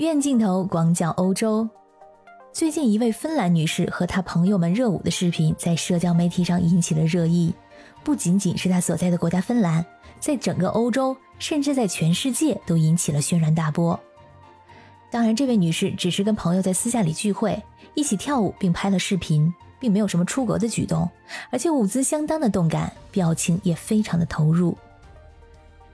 院镜头广角欧洲。最近，一位芬兰女士和她朋友们热舞的视频在社交媒体上引起了热议。不仅仅是她所在的国家芬兰，在整个欧洲，甚至在全世界都引起了轩然大波。当然，这位女士只是跟朋友在私下里聚会，一起跳舞并拍了视频，并没有什么出格的举动，而且舞姿相当的动感，表情也非常的投入。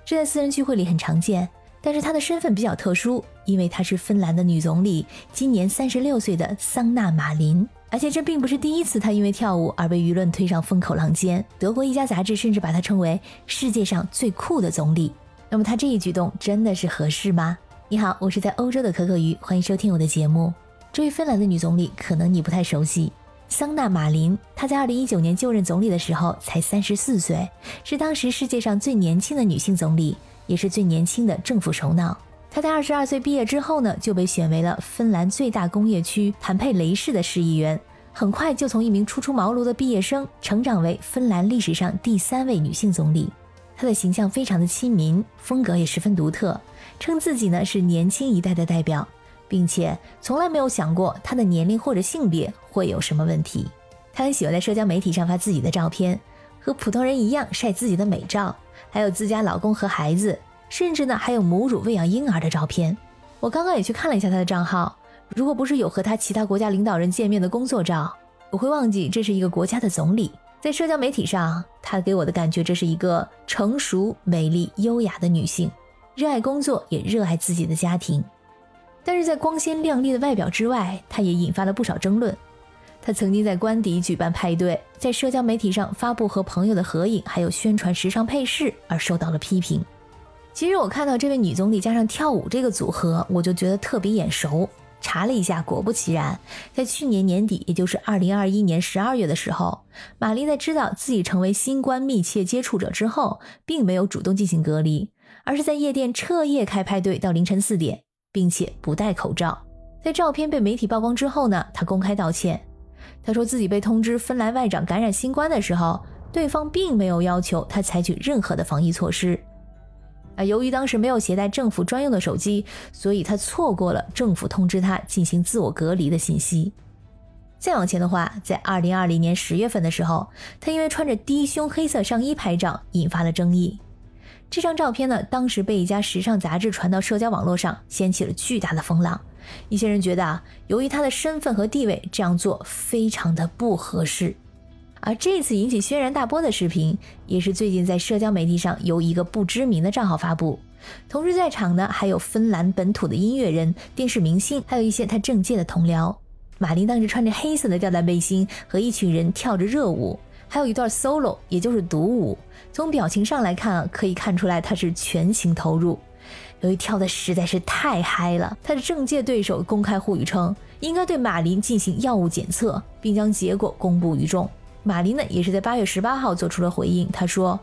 这在私人聚会里很常见。但是她的身份比较特殊，因为她是芬兰的女总理，今年三十六岁的桑娜·马林。而且这并不是第一次她因为跳舞而被舆论推上风口浪尖。德国一家杂志甚至把她称为世界上最酷的总理。那么她这一举动真的是合适吗？你好，我是在欧洲的可可鱼，欢迎收听我的节目。这位芬兰的女总理可能你不太熟悉，桑娜·马林。她在二零一九年就任总理的时候才三十四岁，是当时世界上最年轻的女性总理。也是最年轻的政府首脑。他在二十二岁毕业之后呢，就被选为了芬兰最大工业区坦佩雷市的市议员。很快就从一名初出茅庐的毕业生，成长为芬兰历史上第三位女性总理。她的形象非常的亲民，风格也十分独特，称自己呢是年轻一代的代表，并且从来没有想过她的年龄或者性别会有什么问题。她很喜欢在社交媒体上发自己的照片，和普通人一样晒自己的美照。还有自家老公和孩子，甚至呢还有母乳喂养婴儿的照片。我刚刚也去看了一下他的账号，如果不是有和他其他国家领导人见面的工作照，我会忘记这是一个国家的总理。在社交媒体上，他给我的感觉这是一个成熟、美丽、优雅的女性，热爱工作，也热爱自己的家庭。但是在光鲜亮丽的外表之外，她也引发了不少争论。她曾经在官邸举办派对，在社交媒体上发布和朋友的合影，还有宣传时尚配饰，而受到了批评。其实我看到这位女总理加上跳舞这个组合，我就觉得特别眼熟。查了一下，果不其然，在去年年底，也就是二零二一年十二月的时候，玛丽在知道自己成为新冠密切接触者之后，并没有主动进行隔离，而是在夜店彻夜开派对到凌晨四点，并且不戴口罩。在照片被媒体曝光之后呢，她公开道歉。她说自己被通知芬兰外长感染新冠的时候，对方并没有要求她采取任何的防疫措施。啊，由于当时没有携带政府专用的手机，所以他错过了政府通知他进行自我隔离的信息。再往前的话，在二零二零年十月份的时候，他因为穿着低胸黑色上衣拍照，引发了争议。这张照片呢，当时被一家时尚杂志传到社交网络上，掀起了巨大的风浪。一些人觉得啊，由于他的身份和地位，这样做非常的不合适。而这次引起轩然大波的视频，也是最近在社交媒体上由一个不知名的账号发布。同时在场的还有芬兰本土的音乐人、电视明星，还有一些他政界的同僚。马林当时穿着黑色的吊带背心，和一群人跳着热舞，还有一段 solo，也就是独舞。从表情上来看啊，可以看出来他是全情投入。由于跳的实在是太嗨了，他的政界对手公开呼吁称，应该对马林进行药物检测，并将结果公布于众。马林呢，也是在八月十八号做出了回应。他说：“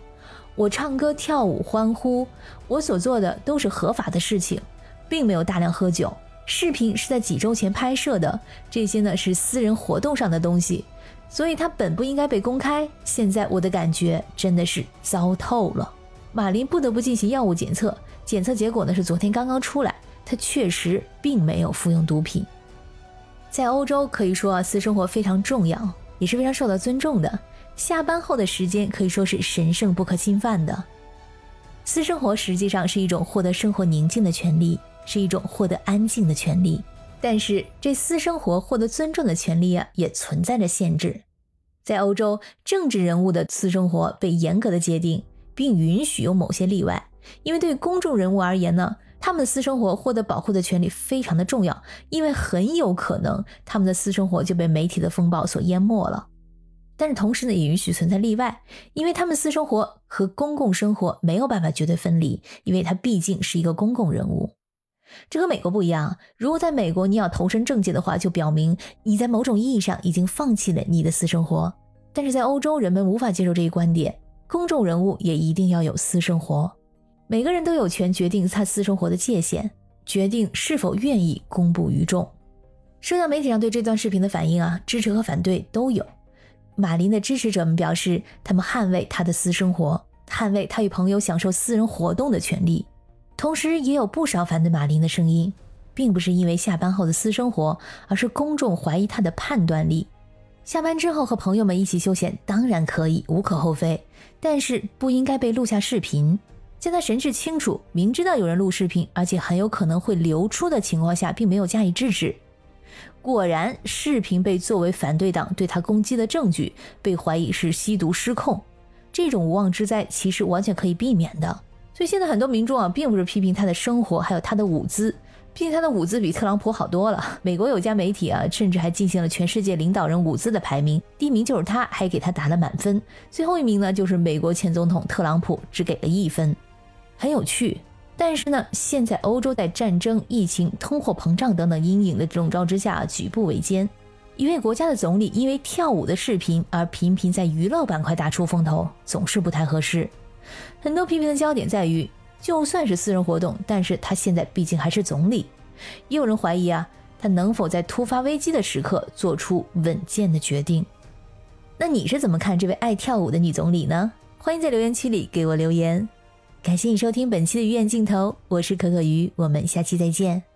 我唱歌、跳舞、欢呼，我所做的都是合法的事情，并没有大量喝酒。视频是在几周前拍摄的，这些呢是私人活动上的东西，所以它本不应该被公开。现在我的感觉真的是糟透了。”马林不得不进行药物检测。检测结果呢是昨天刚刚出来，他确实并没有服用毒品。在欧洲可以说啊，私生活非常重要，也是非常受到尊重的。下班后的时间可以说是神圣不可侵犯的。私生活实际上是一种获得生活宁静的权利，是一种获得安静的权利。但是这私生活获得尊重的权利啊，也存在着限制。在欧洲，政治人物的私生活被严格的界定，并允许有某些例外。因为对公众人物而言呢，他们的私生活获得保护的权利非常的重要，因为很有可能他们的私生活就被媒体的风暴所淹没了。但是同时呢，也允许存在例外，因为他们私生活和公共生活没有办法绝对分离，因为他毕竟是一个公共人物。这和美国不一样，如果在美国你要投身政界的话，就表明你在某种意义上已经放弃了你的私生活。但是在欧洲，人们无法接受这一观点，公众人物也一定要有私生活。每个人都有权决定他私生活的界限，决定是否愿意公布于众。社交媒体上对这段视频的反应啊，支持和反对都有。马林的支持者们表示，他们捍卫他的私生活，捍卫他与朋友享受私人活动的权利。同时，也有不少反对马林的声音。并不是因为下班后的私生活，而是公众怀疑他的判断力。下班之后和朋友们一起休闲当然可以，无可厚非，但是不应该被录下视频。现在神志清楚、明知道有人录视频，而且很有可能会流出的情况下，并没有加以制止。果然，视频被作为反对党对他攻击的证据，被怀疑是吸毒失控。这种无妄之灾其实完全可以避免的。所以现在很多民众啊，并不是批评他的生活，还有他的舞姿，毕竟他的舞姿比特朗普好多了。美国有家媒体啊，甚至还进行了全世界领导人舞姿的排名，第一名就是他，还给他打了满分。最后一名呢，就是美国前总统特朗普，只给了一分，很有趣。但是呢，现在欧洲在战争、疫情、通货膨胀等等阴影的笼罩之下，举步维艰。一位国家的总理因为跳舞的视频而频频在娱乐板块大出风头，总是不太合适。很多批评的焦点在于，就算是私人活动，但是他现在毕竟还是总理。也有人怀疑啊，他能否在突发危机的时刻做出稳健的决定？那你是怎么看这位爱跳舞的女总理呢？欢迎在留言区里给我留言。感谢你收听本期的鱼眼镜头，我是可可鱼，我们下期再见。